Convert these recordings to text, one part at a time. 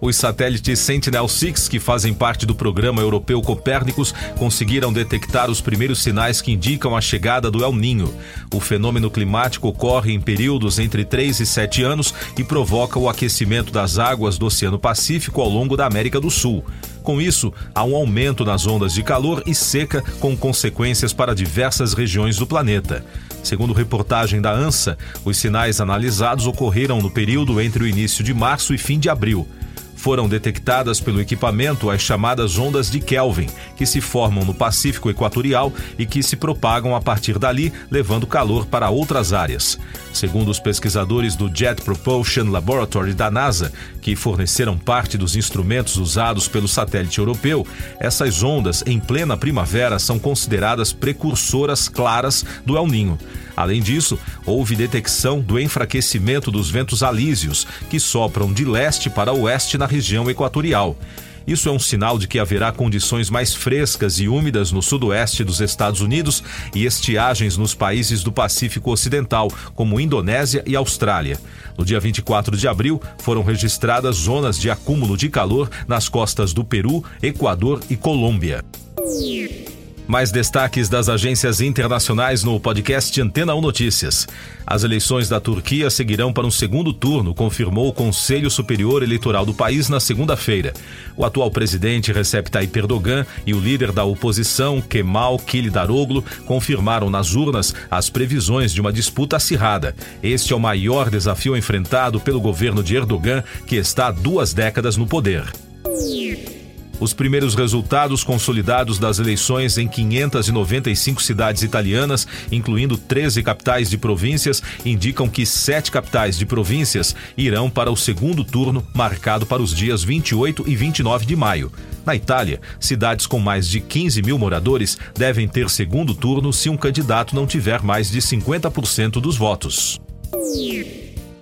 Os satélites Sentinel-6, que fazem parte do programa europeu Copérnicos, conseguiram detectar os primeiros sinais que indicam a chegada do El Ninho. O fenômeno climático ocorre em períodos entre 3 e 7 anos e provoca o aquecimento das águas do Oceano Pacífico ao longo da América do Sul. Com isso, há um aumento nas ondas de calor e seca, com consequências para diversas regiões do planeta. Segundo reportagem da ANSA, os sinais analisados ocorreram no período entre o início de março e fim de abril foram detectadas pelo equipamento as chamadas ondas de Kelvin, que se formam no Pacífico Equatorial e que se propagam a partir dali, levando calor para outras áreas. Segundo os pesquisadores do Jet Propulsion Laboratory da NASA, que forneceram parte dos instrumentos usados pelo satélite europeu, essas ondas em plena primavera são consideradas precursoras claras do El Ninho. Além disso, houve detecção do enfraquecimento dos ventos alísios, que sopram de leste para oeste na região equatorial. Isso é um sinal de que haverá condições mais frescas e úmidas no sudoeste dos Estados Unidos e estiagens nos países do Pacífico Ocidental, como Indonésia e Austrália. No dia 24 de abril, foram registradas zonas de acúmulo de calor nas costas do Peru, Equador e Colômbia. Mais destaques das agências internacionais no podcast Antena 1 Notícias. As eleições da Turquia seguirão para um segundo turno, confirmou o Conselho Superior Eleitoral do país na segunda-feira. O atual presidente Recep Tayyip Erdogan e o líder da oposição, Kemal Kılıçdaroğlu, confirmaram nas urnas as previsões de uma disputa acirrada. Este é o maior desafio enfrentado pelo governo de Erdogan, que está há duas décadas no poder. Os primeiros resultados consolidados das eleições em 595 cidades italianas, incluindo 13 capitais de províncias, indicam que sete capitais de províncias irão para o segundo turno, marcado para os dias 28 e 29 de maio. Na Itália, cidades com mais de 15 mil moradores devem ter segundo turno se um candidato não tiver mais de 50% dos votos.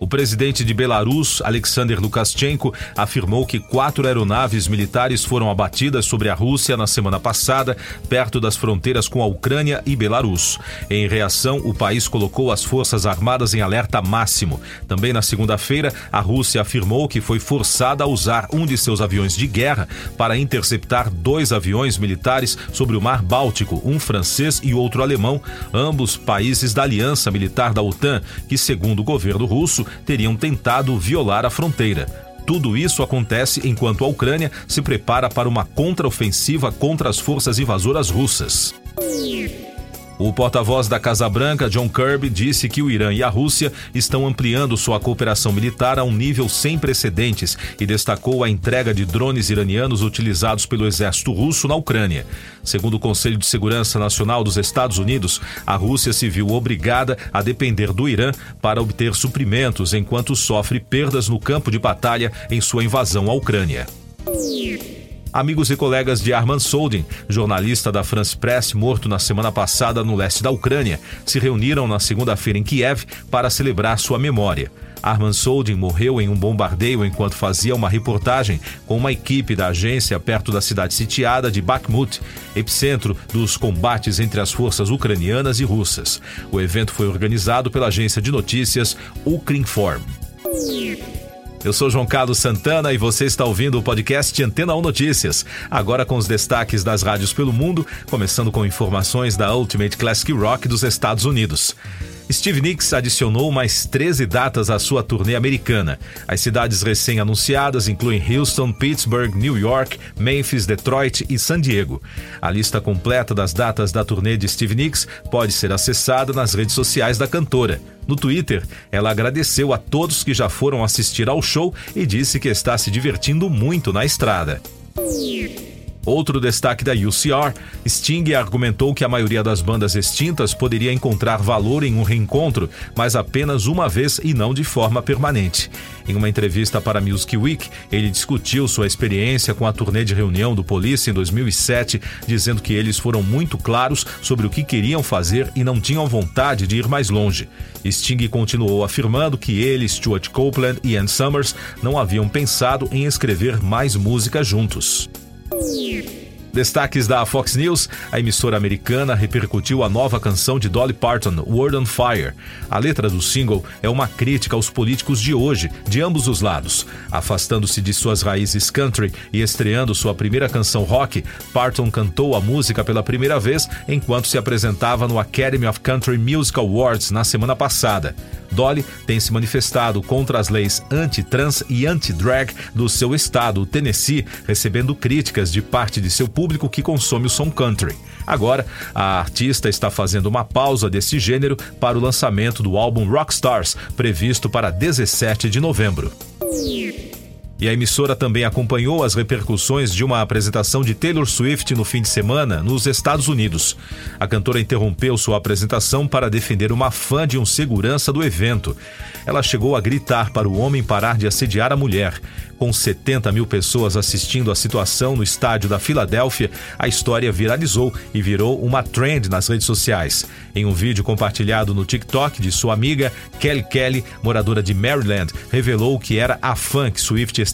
O presidente de Belarus, Alexander Lukashenko, afirmou que quatro aeronaves militares foram abatidas sobre a Rússia na semana passada, perto das fronteiras com a Ucrânia e Belarus. Em reação, o país colocou as forças armadas em alerta máximo. Também na segunda-feira, a Rússia afirmou que foi forçada a usar um de seus aviões de guerra para interceptar dois aviões militares sobre o Mar Báltico, um francês e outro alemão, ambos países da aliança militar da OTAN, que, segundo o governo russo, teriam tentado violar a fronteira. Tudo isso acontece enquanto a Ucrânia se prepara para uma contraofensiva contra as forças invasoras russas. O porta-voz da Casa Branca, John Kirby, disse que o Irã e a Rússia estão ampliando sua cooperação militar a um nível sem precedentes e destacou a entrega de drones iranianos utilizados pelo exército russo na Ucrânia. Segundo o Conselho de Segurança Nacional dos Estados Unidos, a Rússia se viu obrigada a depender do Irã para obter suprimentos enquanto sofre perdas no campo de batalha em sua invasão à Ucrânia. Amigos e colegas de Arman Soldin, jornalista da France Press, morto na semana passada no leste da Ucrânia, se reuniram na segunda-feira em Kiev para celebrar sua memória. Arman Soldin morreu em um bombardeio enquanto fazia uma reportagem com uma equipe da agência perto da cidade sitiada de Bakhmut, epicentro dos combates entre as forças ucranianas e russas. O evento foi organizado pela agência de notícias Ukrinform. Eu sou João Carlos Santana e você está ouvindo o podcast Antena 1 Notícias. Agora com os destaques das rádios pelo mundo, começando com informações da Ultimate Classic Rock dos Estados Unidos. Steve Nicks adicionou mais 13 datas à sua turnê americana. As cidades recém-anunciadas incluem Houston, Pittsburgh, New York, Memphis, Detroit e San Diego. A lista completa das datas da turnê de Steve Nicks pode ser acessada nas redes sociais da cantora. No Twitter, ela agradeceu a todos que já foram assistir ao show e disse que está se divertindo muito na estrada. Outro destaque da UCR, Sting argumentou que a maioria das bandas extintas poderia encontrar valor em um reencontro, mas apenas uma vez e não de forma permanente. Em uma entrevista para Music Week, ele discutiu sua experiência com a turnê de reunião do Police em 2007, dizendo que eles foram muito claros sobre o que queriam fazer e não tinham vontade de ir mais longe. Sting continuou afirmando que ele, Stuart Copeland e Ann Summers não haviam pensado em escrever mais música juntos. Destaques da Fox News: a emissora americana repercutiu a nova canção de Dolly Parton, World on Fire. A letra do single é uma crítica aos políticos de hoje, de ambos os lados. Afastando-se de suas raízes country e estreando sua primeira canção rock, Parton cantou a música pela primeira vez enquanto se apresentava no Academy of Country Music Awards na semana passada. Dolly tem se manifestado contra as leis anti-trans e anti-drag do seu estado, Tennessee, recebendo críticas de parte de seu público que consome o som country. Agora, a artista está fazendo uma pausa desse gênero para o lançamento do álbum Rockstars, previsto para 17 de novembro. E a emissora também acompanhou as repercussões de uma apresentação de Taylor Swift no fim de semana nos Estados Unidos. A cantora interrompeu sua apresentação para defender uma fã de um segurança do evento. Ela chegou a gritar para o homem parar de assediar a mulher. Com 70 mil pessoas assistindo a situação no estádio da Filadélfia, a história viralizou e virou uma trend nas redes sociais. Em um vídeo compartilhado no TikTok de sua amiga, Kelly Kelly, moradora de Maryland, revelou que era a fã que Swift estava